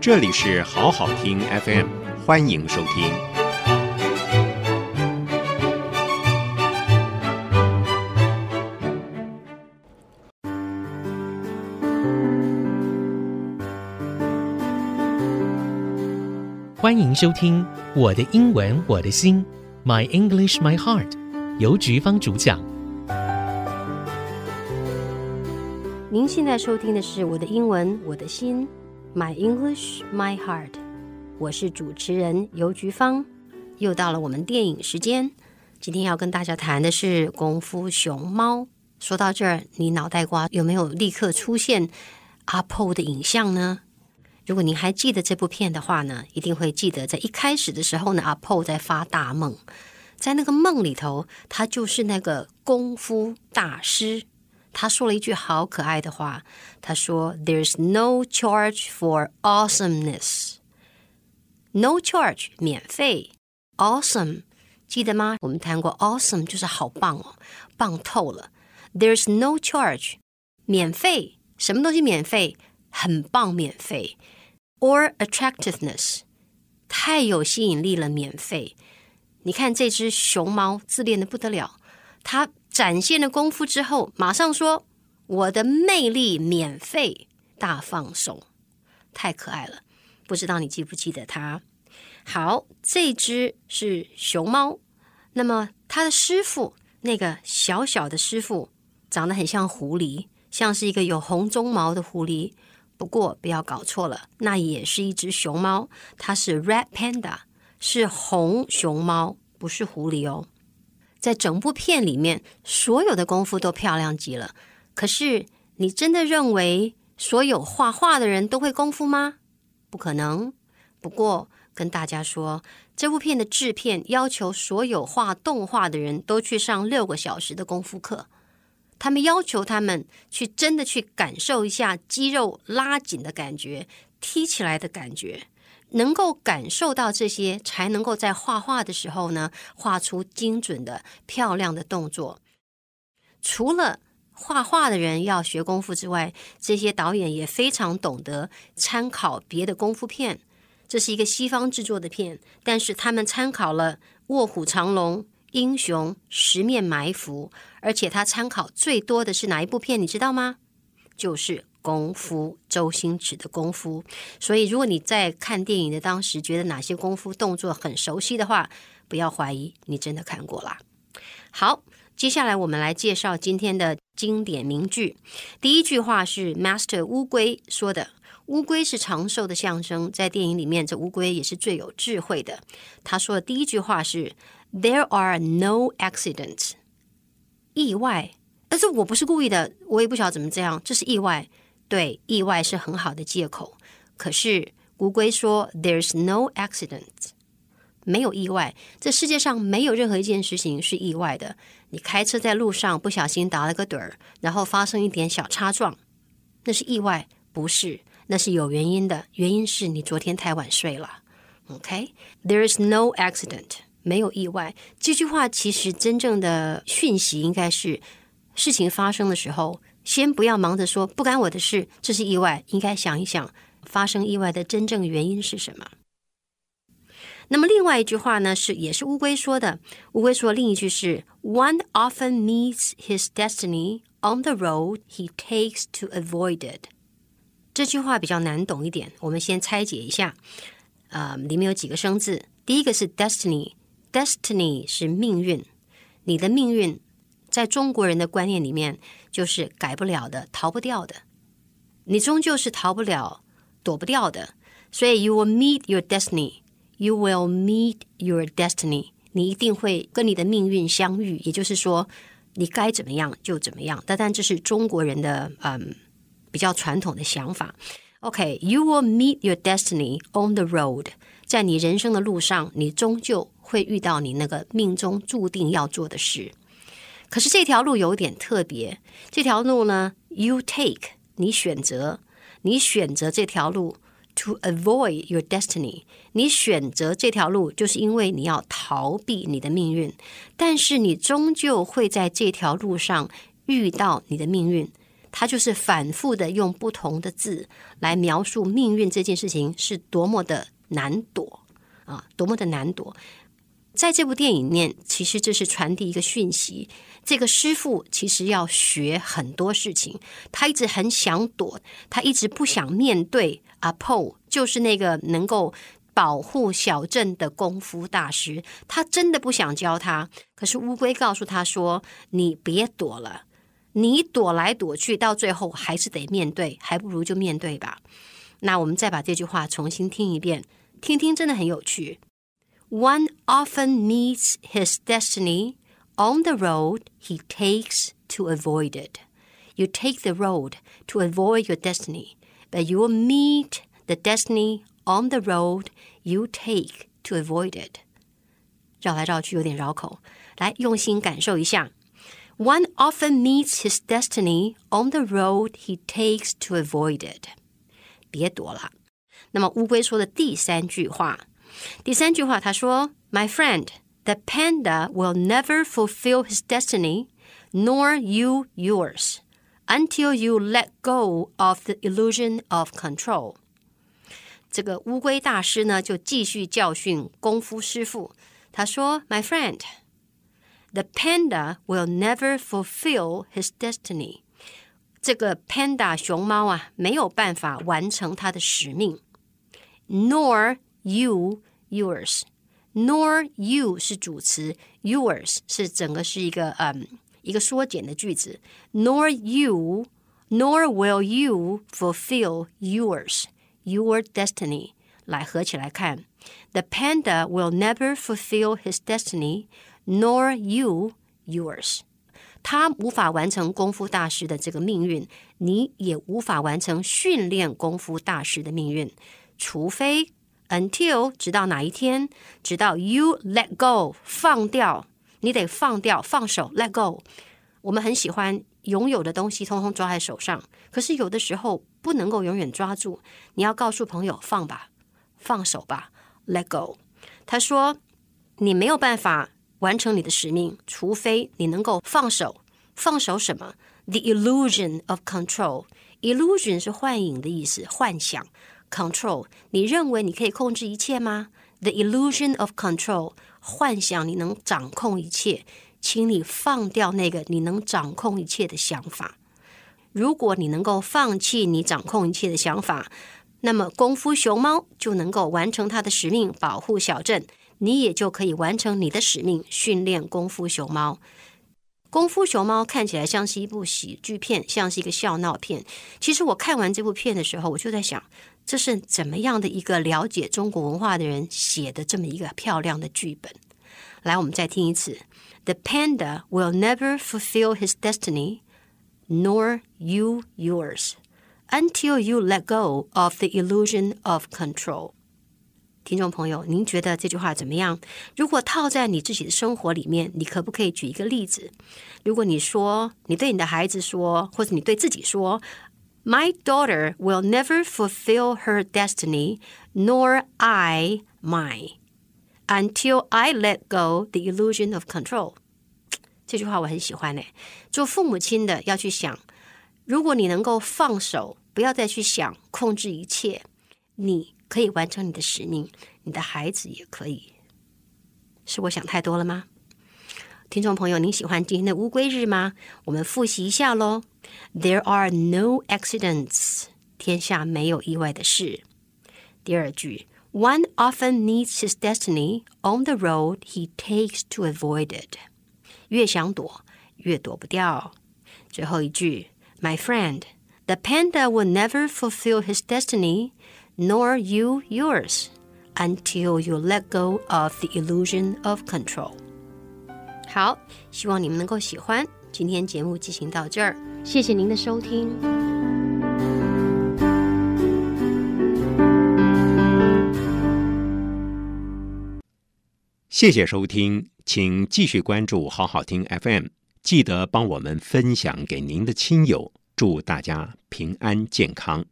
这里是好好听 FM，欢迎收听。欢迎收听我的英文我的心，My English My Heart，由菊芳主讲。您现在收听的是我的英文我的心。My English, my heart。我是主持人游菊芳，又到了我们电影时间。今天要跟大家谈的是《功夫熊猫》。说到这儿，你脑袋瓜有没有立刻出现阿婆的影像呢？如果您还记得这部片的话呢，一定会记得在一开始的时候呢，阿婆在发大梦，在那个梦里头，他就是那个功夫大师。他说了一句好可爱的话，他说：“There's no charge for awesomeness. No charge，免费。Awesome，记得吗？我们谈过，awesome 就是好棒哦，棒透了。There's no charge，免费，什么东西免费？很棒，免费。Or attractiveness，太有吸引力了，免费。你看这只熊猫自恋的不得了，它。”展现了功夫之后，马上说：“我的魅力免费，大放送，太可爱了。”不知道你记不记得它？好，这只是熊猫。那么它的师傅，那个小小的师傅，长得很像狐狸，像是一个有红鬃毛的狐狸。不过不要搞错了，那也是一只熊猫，它是 Red Panda，是红熊猫，不是狐狸哦。在整部片里面，所有的功夫都漂亮极了。可是，你真的认为所有画画的人都会功夫吗？不可能。不过，跟大家说，这部片的制片要求所有画动画的人都去上六个小时的功夫课。他们要求他们去真的去感受一下肌肉拉紧的感觉，踢起来的感觉。能够感受到这些，才能够在画画的时候呢，画出精准的、漂亮的动作。除了画画的人要学功夫之外，这些导演也非常懂得参考别的功夫片。这是一个西方制作的片，但是他们参考了《卧虎藏龙》《英雄》《十面埋伏》，而且他参考最多的是哪一部片？你知道吗？就是。功夫，周星驰的功夫。所以，如果你在看电影的当时觉得哪些功夫动作很熟悉的话，不要怀疑，你真的看过了。好，接下来我们来介绍今天的经典名句。第一句话是 Master 乌龟说的：“乌龟是长寿的象征。”在电影里面，这乌龟也是最有智慧的。他说的第一句话是：“There are no accidents。”意外，但是我不是故意的，我也不晓得怎么这样，这是意外。对，意外是很好的借口。可是乌龟说：“There's no accident，没有意外。这世界上没有任何一件事情是意外的。你开车在路上不小心打了个盹儿，然后发生一点小擦撞，那是意外，不是？那是有原因的。原因是你昨天太晚睡了。OK，there is no accident，没有意外。这句话其实真正的讯息应该是：事情发生的时候。先不要忙着说不干我的事，这是意外。应该想一想，发生意外的真正原因是什么。那么另外一句话呢，是也是乌龟说的。乌龟说另一句是：One often meets his destiny on the road he takes to avoid it。这句话比较难懂一点，我们先拆解一下。呃，里面有几个生字，第一个是 destiny，destiny 是命运，你的命运。在中国人的观念里面，就是改不了的、逃不掉的，你终究是逃不了、躲不掉的。所以，you will meet your destiny. You will meet your destiny. 你一定会跟你的命运相遇。也就是说，你该怎么样就怎么样。但但这是中国人的嗯比较传统的想法。OK，you will meet your destiny on the road. 在你人生的路上，你终究会遇到你那个命中注定要做的事。可是这条路有点特别，这条路呢，you take，你选择，你选择这条路，to avoid your destiny，你选择这条路就是因为你要逃避你的命运，但是你终究会在这条路上遇到你的命运，他就是反复的用不同的字来描述命运这件事情是多么的难躲啊，多么的难躲。在这部电影里面，其实这是传递一个讯息：这个师傅其实要学很多事情，他一直很想躲，他一直不想面对。阿 Po，就是那个能够保护小镇的功夫大师，他真的不想教他。可是乌龟告诉他说：“你别躲了，你躲来躲去，到最后还是得面对，还不如就面对吧。”那我们再把这句话重新听一遍，听听真的很有趣。One often meets his destiny on the road he takes to avoid it. You take the road to avoid your destiny. But you will meet the destiny on the road you take to avoid it。绕来绕去有点绕口，来用心感受一下。One often meets his destiny on the road he takes to avoid it。别躲了。那么乌龟说的第三句话， 第三句话他说：“My friend, the panda will never fulfill his destiny, nor you yours.” Until you let go of the illusion of control，这个乌龟大师呢就继续教训功夫师傅。他说：“My friend, the panda will never fulfill his destiny。这个 panda 熊猫啊，没有办法完成它的使命。Nor you yours。Nor you 是主词，yours 是整个是一个嗯。”一个缩减的句子，nor you, nor will you fulfill yours, your destiny。来合起来看，the panda will never fulfill his destiny, nor you yours。他无法完成功夫大师的这个命运，你也无法完成训练功夫大师的命运，除非 Until 直到哪一天，直到 you let go 放掉。你得放掉、放手，let go。我们很喜欢拥有的东西，通通抓在手上。可是有的时候不能够永远抓住。你要告诉朋友放吧，放手吧，let go。他说，你没有办法完成你的使命，除非你能够放手。放手什么？The illusion of control。Illusion 是幻影的意思，幻想。Control，你认为你可以控制一切吗？The illusion of control。幻想你能掌控一切，请你放掉那个你能掌控一切的想法。如果你能够放弃你掌控一切的想法，那么功夫熊猫就能够完成它的使命，保护小镇。你也就可以完成你的使命，训练功夫熊猫。功夫熊猫看起来像是一部喜剧片，像是一个笑闹片。其实我看完这部片的时候，我就在想。这是怎么样的一个了解中国文化的人写的这么一个漂亮的剧本？来，我们再听一次：The panda will never fulfill his destiny, nor you yours, until you let go of the illusion of control。听众朋友，您觉得这句话怎么样？如果套在你自己的生活里面，你可不可以举一个例子？如果你说，你对你的孩子说，或者你对自己说。My daughter will never fulfill her destiny, nor I mine, until I let go the illusion of control。这句话我很喜欢呢。做父母亲的要去想，如果你能够放手，不要再去想控制一切，你可以完成你的使命，你的孩子也可以。是我想太多了吗？ 听众朋友，您喜欢今天的乌龟日吗？我们复习一下喽。There are no accidents，天下没有意外的事。第二句，One often meets his destiny on the road he takes to avoid it。越想躲，越躲不掉。最后一句，My friend，the panda will never fulfill his destiny，nor you yours，until you let go of the illusion of control。 好，希望你们能够喜欢。今天节目进行到这儿，谢谢您的收听。谢谢收听，请继续关注好好听 FM，记得帮我们分享给您的亲友，祝大家平安健康。